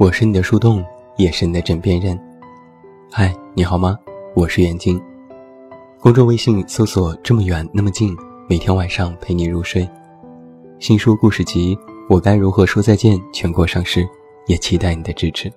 我是你的树洞，也是你的枕边人。嗨，你好吗？我是袁静。公众微信搜索“这么远那么近”，每天晚上陪你入睡。新书故事集《我该如何说再见》全国上市，也期待你的支持。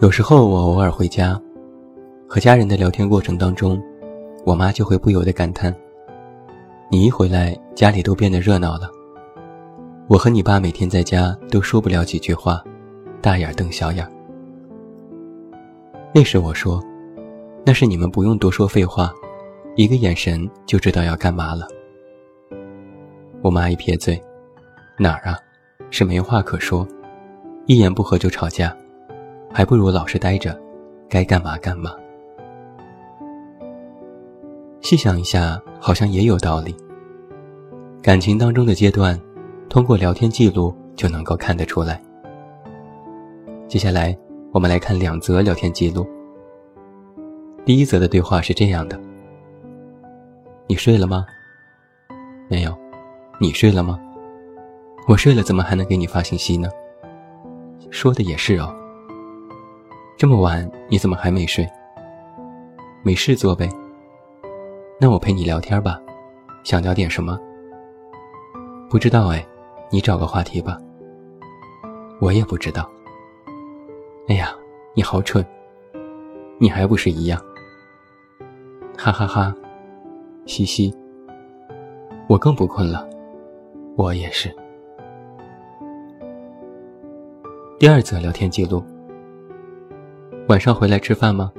有时候我偶尔回家，和家人的聊天过程当中，我妈就会不由得感叹：“你一回来，家里都变得热闹了。”我和你爸每天在家都说不了几句话，大眼瞪小眼。那时我说：“那是你们不用多说废话，一个眼神就知道要干嘛了。”我妈一撇嘴：“哪儿啊？是没话可说，一言不合就吵架，还不如老实待着，该干嘛干嘛。”细想一下，好像也有道理。感情当中的阶段。通过聊天记录就能够看得出来。接下来，我们来看两则聊天记录。第一则的对话是这样的：“你睡了吗？没有。你睡了吗？我睡了，怎么还能给你发信息呢？说的也是哦。这么晚，你怎么还没睡？没事做呗。那我陪你聊天吧，想聊点什么？不知道哎。”你找个话题吧，我也不知道。哎呀，你好蠢，你还不是一样？哈哈哈，嘻嘻，我更不困了，我也是。第二则聊天记录：晚上回来吃饭吗？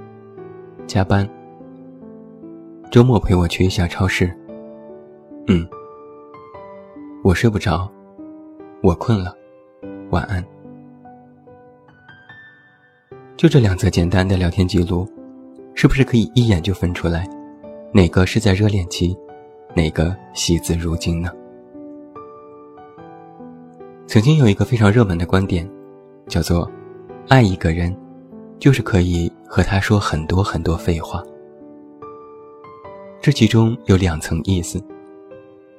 加班。周末陪我去一下超市。嗯，我睡不着。我困了，晚安。就这两则简单的聊天记录，是不是可以一眼就分出来，哪个是在热恋期，哪个惜字如金呢？曾经有一个非常热门的观点，叫做“爱一个人，就是可以和他说很多很多废话”。这其中有两层意思，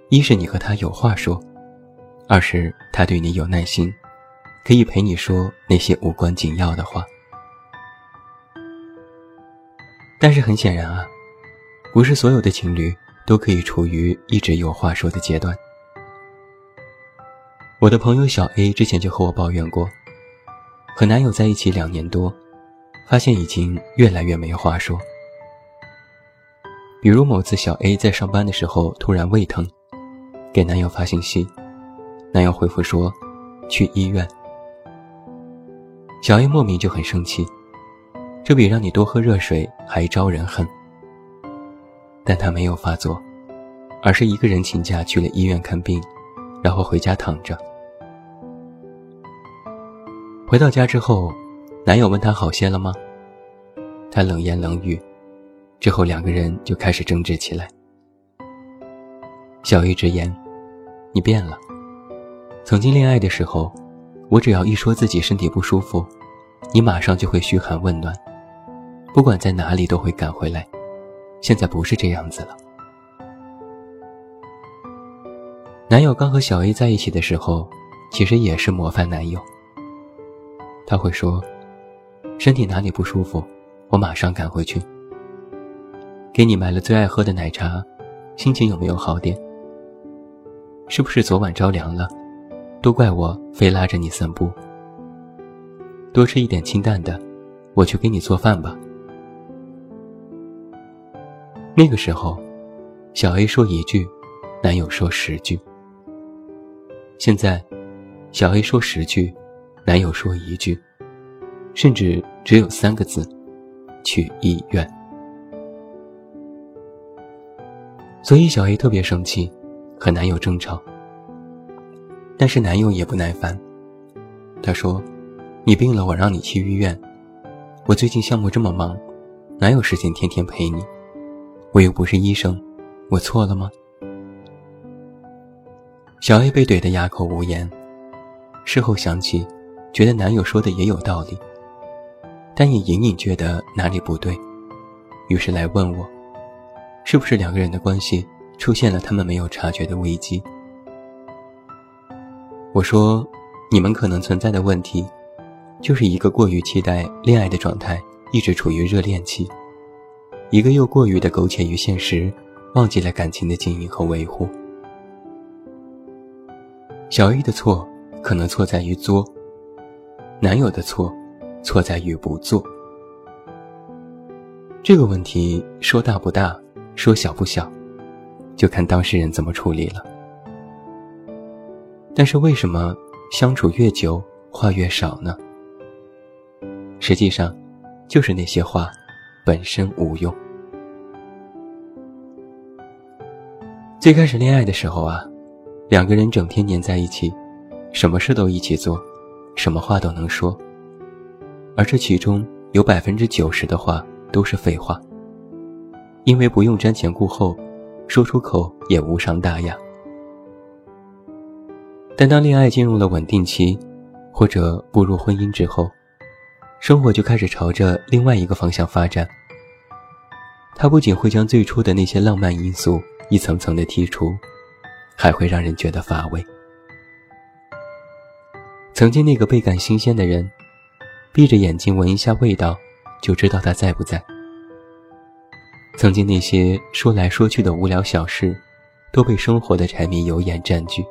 一是你和他有话说。二是他对你有耐心，可以陪你说那些无关紧要的话。但是很显然啊，不是所有的情侣都可以处于一直有话说的阶段。我的朋友小 A 之前就和我抱怨过，和男友在一起两年多，发现已经越来越没话说。比如某次小 A 在上班的时候突然胃疼，给男友发信息。男友回复说：“去医院。”小 A 莫名就很生气，这比让你多喝热水还招人恨。但他没有发作，而是一个人请假去了医院看病，然后回家躺着。回到家之后，男友问他好些了吗？他冷言冷语，之后两个人就开始争执起来。小 A 直言：“你变了。”曾经恋爱的时候，我只要一说自己身体不舒服，你马上就会嘘寒问暖，不管在哪里都会赶回来。现在不是这样子了。男友刚和小 A 在一起的时候，其实也是模范男友。他会说：“身体哪里不舒服，我马上赶回去。给你买了最爱喝的奶茶，心情有没有好点？是不是昨晚着凉了？”都怪我非拉着你散步。多吃一点清淡的，我去给你做饭吧。那个时候，小 A 说一句，男友说十句。现在，小 A 说十句，男友说一句，甚至只有三个字：去医院。所以小 A 特别生气，和男友争吵。但是男友也不耐烦，他说：“你病了，我让你去医院。我最近项目这么忙，哪有时间天天陪你？我又不是医生，我错了吗？”小 A 被怼得哑口无言。事后想起，觉得男友说的也有道理，但也隐隐觉得哪里不对，于是来问我：“是不是两个人的关系出现了他们没有察觉的危机？”我说：“你们可能存在的问题，就是一个过于期待恋爱的状态，一直处于热恋期；一个又过于的苟且于现实，忘记了感情的经营和维护。小 A 的错，可能错在于作；男友的错，错在于不做。这个问题说大不大，说小不小，就看当事人怎么处理了。但是为什么相处越久话越少呢？实际上，就是那些话本身无用。最开始恋爱的时候啊，两个人整天黏在一起，什么事都一起做，什么话都能说，而这其中有百分之九十的话。都是废话，因为不用瞻前顾后，说出口也无伤大雅。但当恋爱进入了稳定期，或者步入婚姻之后，生活就开始朝着另外一个方向发展。它不仅会将最初的那些浪漫因素一层层的剔除，还会让人觉得乏味。曾经那个倍感新鲜的人，闭着眼睛闻一下味道。就知道他在不在。曾经那些说来说去的无聊小事，都被生活的柴米油盐占据。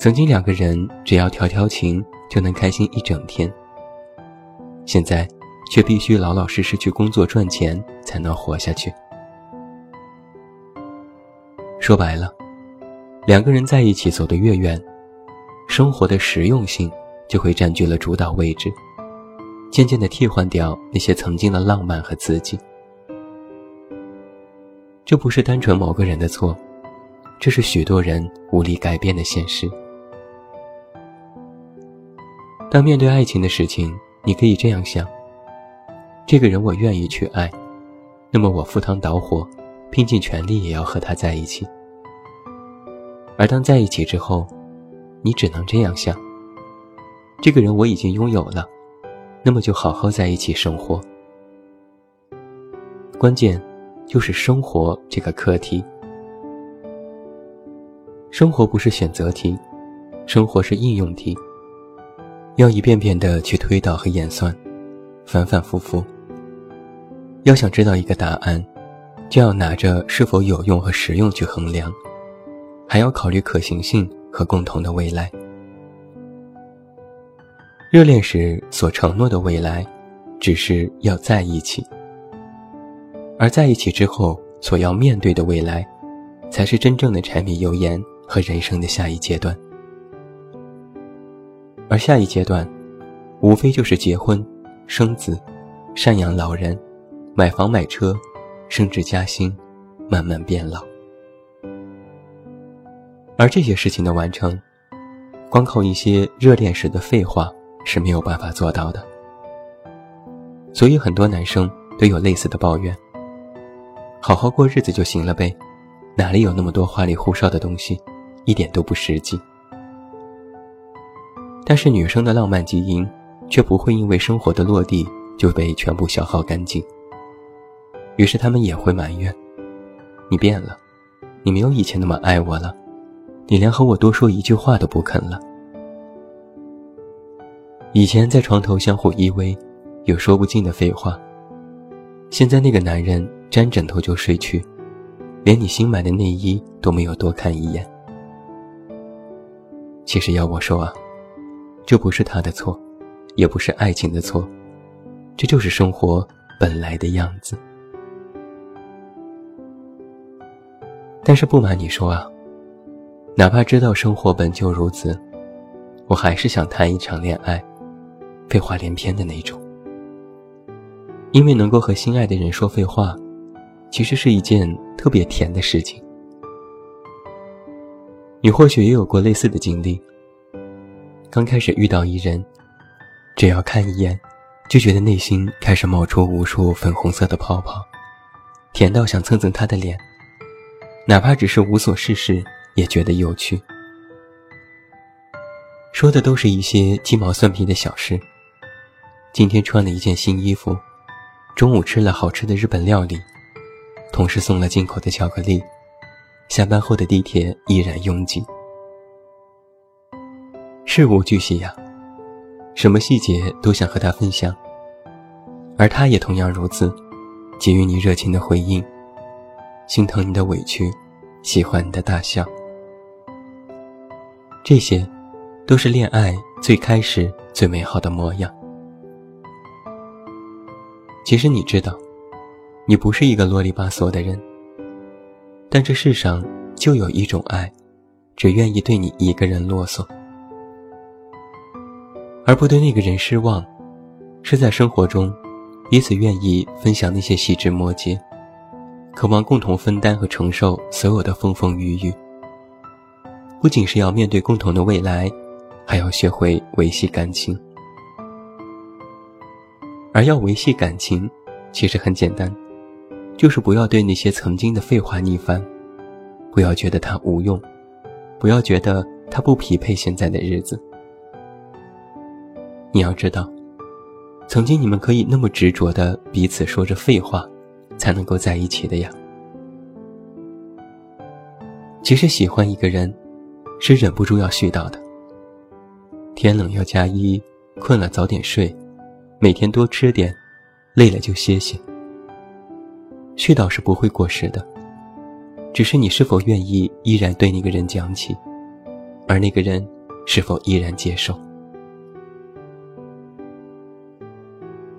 曾经两个人只要调调情就能开心一整天，现在却必须老老实实去工作赚钱才能活下去。说白了，两个人在一起走得越远，生活的实用性就会占据了主导位置。渐渐地替换掉那些曾经的浪漫和刺激，这不是单纯某个人的错，这是许多人无力改变的现实。当面对爱情的事情，你可以这样想：这个人我愿意去爱，那么我赴汤蹈火，拼尽全力也要和他在一起。而当在一起之后，你只能这样想：这个人我已经拥有了。那么就好好在一起生活。关键就是生活这个课题。生活不是选择题，生活是应用题。要一遍遍的去推导和演算，反反复复。要想知道一个答案，就要拿着是否有用和实用去衡量，还要考虑可行性和共同的未来。热恋时所承诺的未来，只是要在一起；而在一起之后所要面对的未来，才是真正的柴米油盐和人生的下一阶段。而下一阶段，无非就是结婚、生子、赡养老人、买房买车、升职加薪、慢慢变老。而这些事情的完成，光靠一些热恋时的废话。是没有办法做到的，所以很多男生都有类似的抱怨：好好过日子就行了呗，哪里有那么多花里胡哨的东西，一点都不实际。但是女生的浪漫基因却不会因为生活的落地就被全部消耗干净，于是他们也会埋怨：你变了，你没有以前那么爱我了，你连和我多说一句话都不肯了。以前在床头相互依偎，有说不尽的废话。现在那个男人沾枕头就睡去，连你新买的内衣都没有多看一眼。其实要我说啊，这不是他的错，也不是爱情的错，这就是生活本来的样子。但是不瞒你说啊，哪怕知道生活本就如此，我还是想谈一场恋爱。废话连篇的那种，因为能够和心爱的人说废话，其实是一件特别甜的事情。你或许也有过类似的经历。刚开始遇到一人，只要看一眼，就觉得内心开始冒出无数粉红色的泡泡，甜到想蹭蹭他的脸，哪怕只是无所事事，也觉得有趣。说的都是一些鸡毛蒜皮的小事。今天穿了一件新衣服，中午吃了好吃的日本料理，同事送了进口的巧克力，下班后的地铁依然拥挤。事无巨细呀，什么细节都想和他分享，而他也同样如此，给予你热情的回应，心疼你的委屈，喜欢你的大笑。这些，都是恋爱最开始最美好的模样。其实你知道，你不是一个啰里吧嗦的人，但这世上就有一种爱，只愿意对你一个人啰嗦，而不对那个人失望，是在生活中，彼此愿意分享那些细枝末节，渴望共同分担和承受所有的风风雨雨。不仅是要面对共同的未来，还要学会维系感情。而要维系感情，其实很简单，就是不要对那些曾经的废话逆反，不要觉得它无用，不要觉得它不匹配现在的日子。你要知道，曾经你们可以那么执着的彼此说着废话，才能够在一起的呀。其实喜欢一个人。是忍不住要絮叨的。天冷要加衣，困了早点睡，每天多吃点，累了就歇歇。絮叨是不会过时的，只是你是否愿意依然对那个人讲起，而那个人是否依然接受。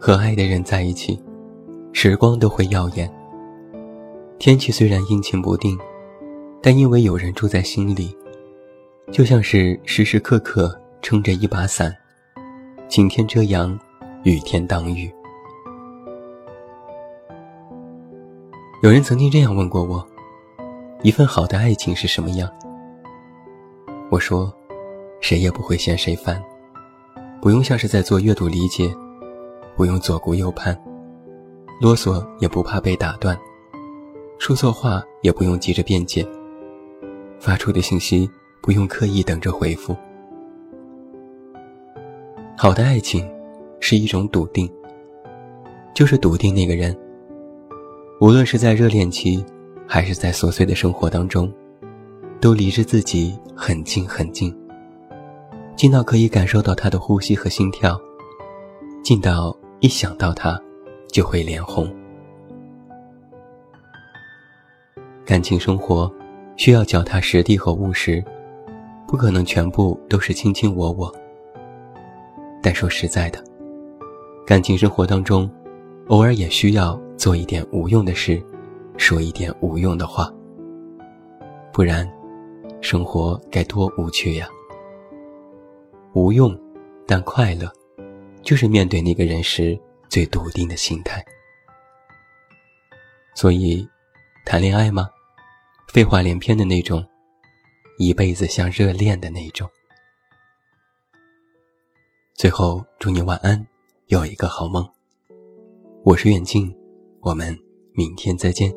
和爱的人在一起，时光都会耀眼。天气虽然阴晴不定，但因为有人住在心里。就像是时时刻刻撑着一把伞，晴天遮阳，雨天挡雨。有人曾经这样问过我：一份好的爱情是什么样？我说：谁也不会嫌谁烦，不用像是在做阅读理解，不用左顾右盼，啰嗦也不怕被打断，说错话也不用急着辩解，发出的信息。不用刻意等着回复。好的爱情，是一种笃定，就是笃定那个人，无论是在热恋期，还是在琐碎的生活当中，都离着自己很近很近，近到可以感受到他的呼吸和心跳，近到一想到他，就会脸红。感情生活，需要脚踏实地和务实。不可能全部都是卿卿我我，但说实在的，感情生活当中，偶尔也需要做一点无用的事，说一点无用的话。不然，生活该多无趣呀！无用，但快乐，就是面对那个人时最笃定的心态。所以，谈恋爱吗？废话连篇的那种。一辈子像热恋的那种。最后，祝你晚安，有一个好梦。我是远近，我们明天再见。